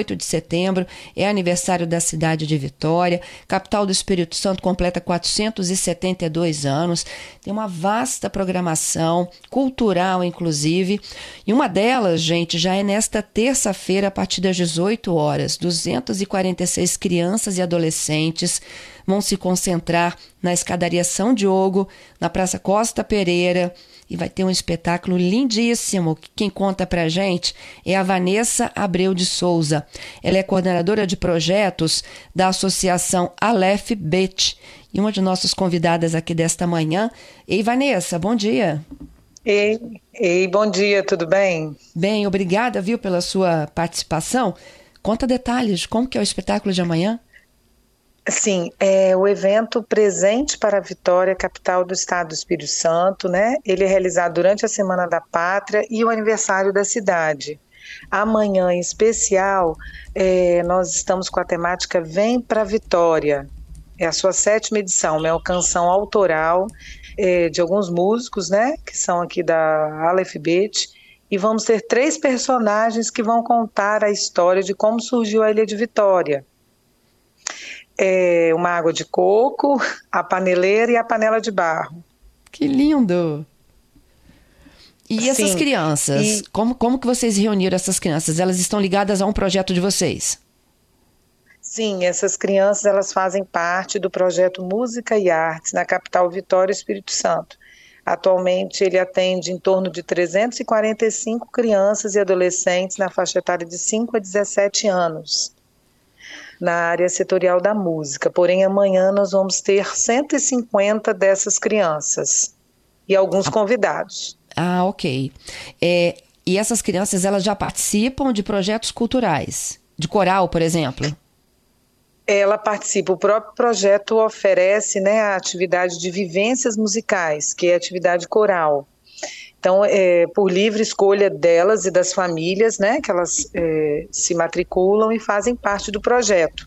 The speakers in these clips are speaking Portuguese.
8 de setembro, é aniversário da cidade de Vitória. Capital do Espírito Santo completa 472 anos. Tem uma vasta programação, cultural inclusive. E uma delas, gente, já é nesta terça-feira, a partir das 18 horas. 246 crianças e adolescentes vão se concentrar na escadaria São Diogo, na Praça Costa Pereira e vai ter um espetáculo lindíssimo. Quem conta pra gente é a Vanessa Abreu de Souza. Ela é coordenadora de projetos da Associação Aleph Bet e uma de nossas convidadas aqui desta manhã. Ei, Vanessa, bom dia. Ei, ei, bom dia, tudo bem? Bem, obrigada, viu, pela sua participação. Conta detalhes, como que é o espetáculo de amanhã? Sim, é o evento Presente para a Vitória, capital do estado do Espírito Santo, né? Ele é realizado durante a Semana da Pátria e o aniversário da cidade. Amanhã, em especial, é, nós estamos com a temática Vem para a Vitória. É a sua sétima edição, é uma canção autoral é, de alguns músicos, né? Que são aqui da Aleph Bet. E vamos ter três personagens que vão contar a história de como surgiu a Ilha de Vitória é, uma água de coco, a paneleira e a panela de barro. Que lindo! E essas Sim, crianças, e... como, como que vocês reuniram essas crianças? Elas estão ligadas a um projeto de vocês? Sim, essas crianças elas fazem parte do projeto Música e Artes na capital Vitória Espírito Santo. Atualmente ele atende em torno de 345 crianças e adolescentes na faixa etária de 5 a 17 anos na área setorial da música. Porém, amanhã nós vamos ter 150 dessas crianças e alguns ah. convidados. Ah, ok. É, e essas crianças elas já participam de projetos culturais, de coral, por exemplo? Ela participa, o próprio projeto oferece né, a atividade de vivências musicais, que é a atividade coral. Então, é, por livre escolha delas e das famílias, né, que elas é, se matriculam e fazem parte do projeto.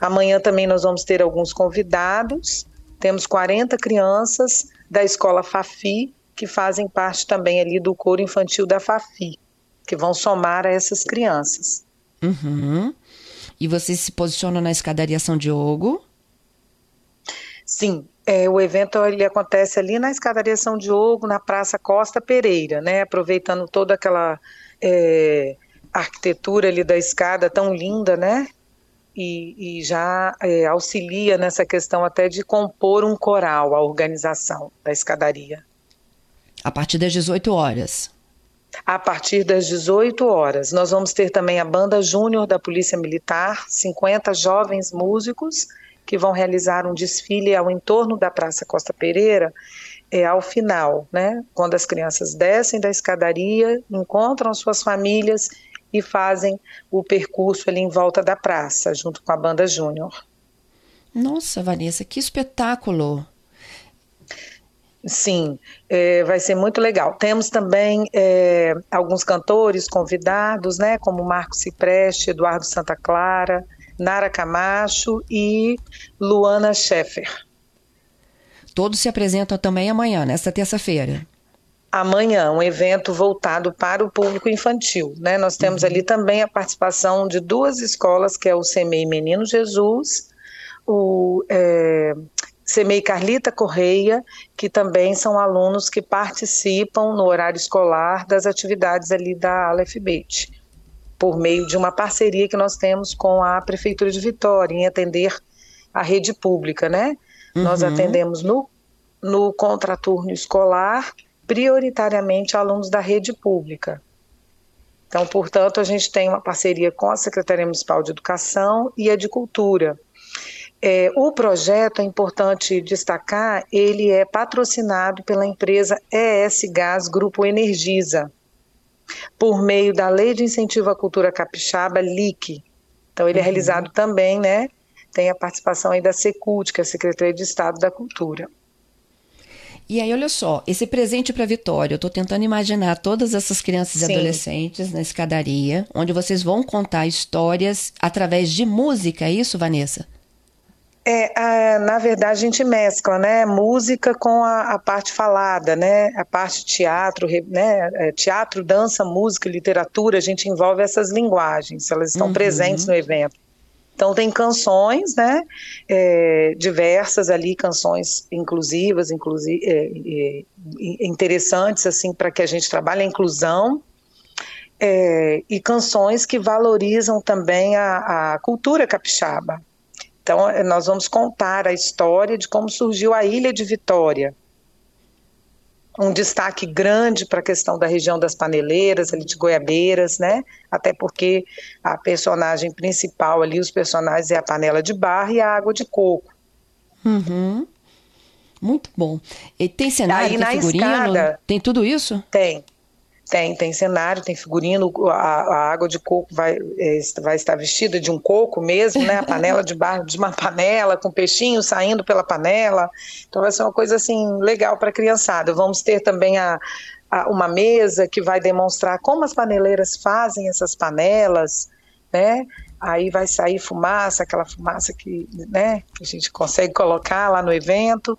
Amanhã também nós vamos ter alguns convidados, temos 40 crianças da escola Fafi, que fazem parte também ali do coro infantil da Fafi, que vão somar a essas crianças. Uhum. E vocês se posicionam na escadaria São Diogo? Sim, é, o evento ele acontece ali na escadaria São Diogo, na Praça Costa Pereira, né? Aproveitando toda aquela é, arquitetura ali da escada tão linda, né? E, e já é, auxilia nessa questão até de compor um coral, a organização da escadaria. A partir das 18 horas. A partir das 18 horas. Nós vamos ter também a banda júnior da Polícia Militar, 50 jovens músicos que vão realizar um desfile ao entorno da Praça Costa Pereira, é, ao final, né, quando as crianças descem da escadaria, encontram suas famílias e fazem o percurso ali em volta da praça, junto com a banda júnior. Nossa, Vanessa, que espetáculo! Sim, é, vai ser muito legal. Temos também é, alguns cantores convidados, né, como Marco Cipreste, Eduardo Santa Clara, Nara Camacho e Luana Scheffer. Todos se apresentam também amanhã, nesta terça-feira. Amanhã, um evento voltado para o público infantil. Né? Nós temos uhum. ali também a participação de duas escolas, que é o CEMEI Menino Jesus, o é, CEMEI Carlita Correia, que também são alunos que participam no horário escolar das atividades ali da Aleph Bet por meio de uma parceria que nós temos com a Prefeitura de Vitória, em atender a rede pública, né? Uhum. Nós atendemos no, no contraturno escolar, prioritariamente alunos da rede pública. Então, portanto, a gente tem uma parceria com a Secretaria Municipal de Educação e a de Cultura. É, o projeto, é importante destacar, ele é patrocinado pela empresa ES Gás Grupo Energisa por meio da Lei de Incentivo à Cultura Capixaba, LIC. Então ele é uhum. é realizado também, né? Tem a participação aí da Secult, que é a Secretaria de Estado da Cultura. E aí, olha só, esse presente para Vitória, eu estou tentando imaginar todas essas crianças Sim. e adolescentes na escadaria, onde vocês vão contar histórias através de música, é isso, Vanessa? É, na verdade, a gente mescla, né, música com a, a, parte falada, né, a parte teatro, né, é, teatro, dança, música, literatura, a gente envolve essas linguagens, elas estão uhum. presentes no evento. Então tem canções, né, é, diversas ali, canções inclusivas, inclusive é, é, interessantes assim para que a gente trabalhe a inclusão é, e canções que valorizam também a, a cultura capixaba. Então, eh, nós vamos contar a história de como surgiu a Ilha de Vitória. Um destaque grande para a questão da região das paneleiras, ali de Goiabeiras, né? Até porque a personagem principal ali, os personagens, é a panela de barro e a água de coco. Uhum. Muito bom. E tem cenário, Aí, tem figurino? Escada, tem tudo isso? Tem. Tem, tem cenário, tem figurino, a, a água de coco vai, é, vai estar vestida de um coco mesmo, né? A panela de barro de uma panela, com peixinho saindo pela panela. Então vai ser uma coisa assim legal para a criançada. Vamos ter também a, a, uma mesa que vai demonstrar como as paneleiras fazem essas panelas, né? Aí vai sair fumaça, aquela fumaça que, né, que a gente consegue colocar lá no evento.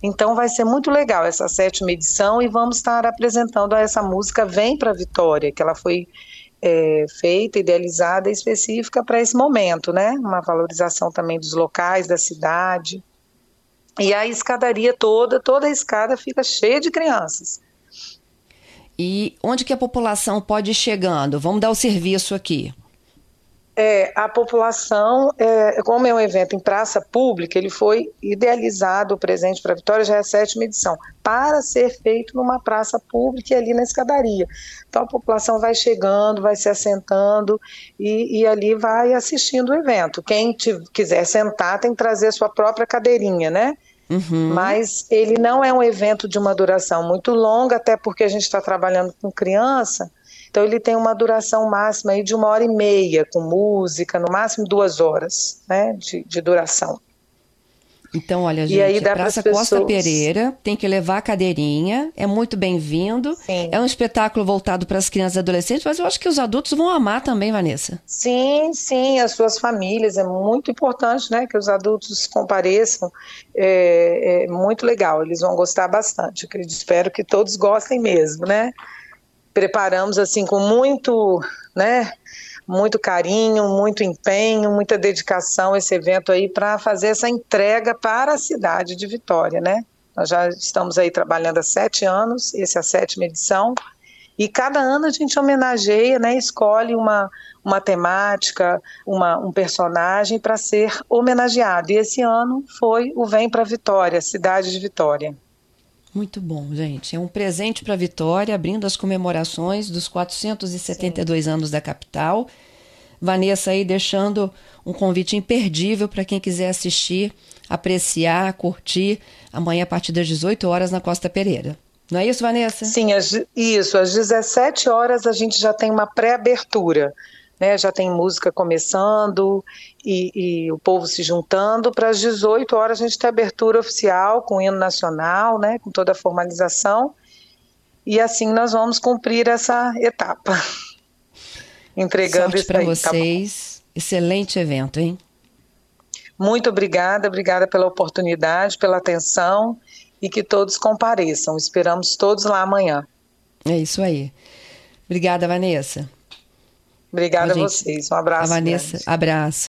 Então vai ser muito legal essa sétima edição e vamos estar apresentando essa música Vem para Vitória, que ela foi é, feita, idealizada, específica para esse momento, né? Uma valorização também dos locais, da cidade. E a escadaria toda, toda a escada fica cheia de crianças. E onde que a população pode ir chegando? Vamos dar o serviço aqui. É, a população, é, como é um evento em praça pública, ele foi idealizado, o Presente para a Vitória já é a sétima edição, para ser feito numa praça pública e ali na escadaria. Então a população vai chegando, vai se assentando e, e ali vai assistindo o evento. Quem te, quiser sentar tem que trazer a sua própria cadeirinha, né? Uhum. Mas ele não é um evento de uma duração muito longa, até porque a gente está trabalhando com criança, então ele tem uma duração máxima aí de uma hora e meia, com música, no máximo duas horas né, de, de duração. Então, olha, gente, e aí dá Praça Costa. Pereira tem que levar a cadeirinha, é muito bem-vindo. É um espetáculo voltado para as crianças e adolescentes, mas eu acho que os adultos vão amar também, Vanessa. Sim, sim, as suas famílias, é muito importante, né, que os adultos compareçam, é, é muito legal, eles vão gostar bastante, eu espero que todos gostem mesmo, né preparamos assim com muito, né, muito carinho, muito empenho, muita dedicação esse evento aí para fazer essa entrega para a cidade de Vitória, né? Nós já estamos aí trabalhando há sete anos, essa é a sétima edição, e cada ano a gente homenageia, né, escolhe uma, uma temática, uma, um personagem para ser homenageado. E esse ano foi o Vem para Vitória, cidade de Vitória. Muito bom, gente. É um presente para a Vitória, abrindo as comemorações dos 472 Sim. anos da capital. Vanessa aí deixando um convite imperdível para quem quiser assistir, apreciar, curtir amanhã a partir das 18 horas na Costa Pereira. Não é isso, Vanessa? Sim, isso. Às 17 horas a gente já tem uma pré-abertura né, já tem música começando e, e o povo se juntando. Para as 18 horas a gente tem abertura oficial com o hino nacional, né, com toda a formalização. E assim nós vamos cumprir essa etapa. Entregando Sorte para tá vocês. Tá Excelente evento, hein? Muito obrigada, obrigada pela oportunidade, pela atenção e que todos compareçam. Esperamos todos lá amanhã. É isso aí. Obrigada, Vanessa. Obrigada a, a vocês. Um abraço. A Vanessa, grande. abraço.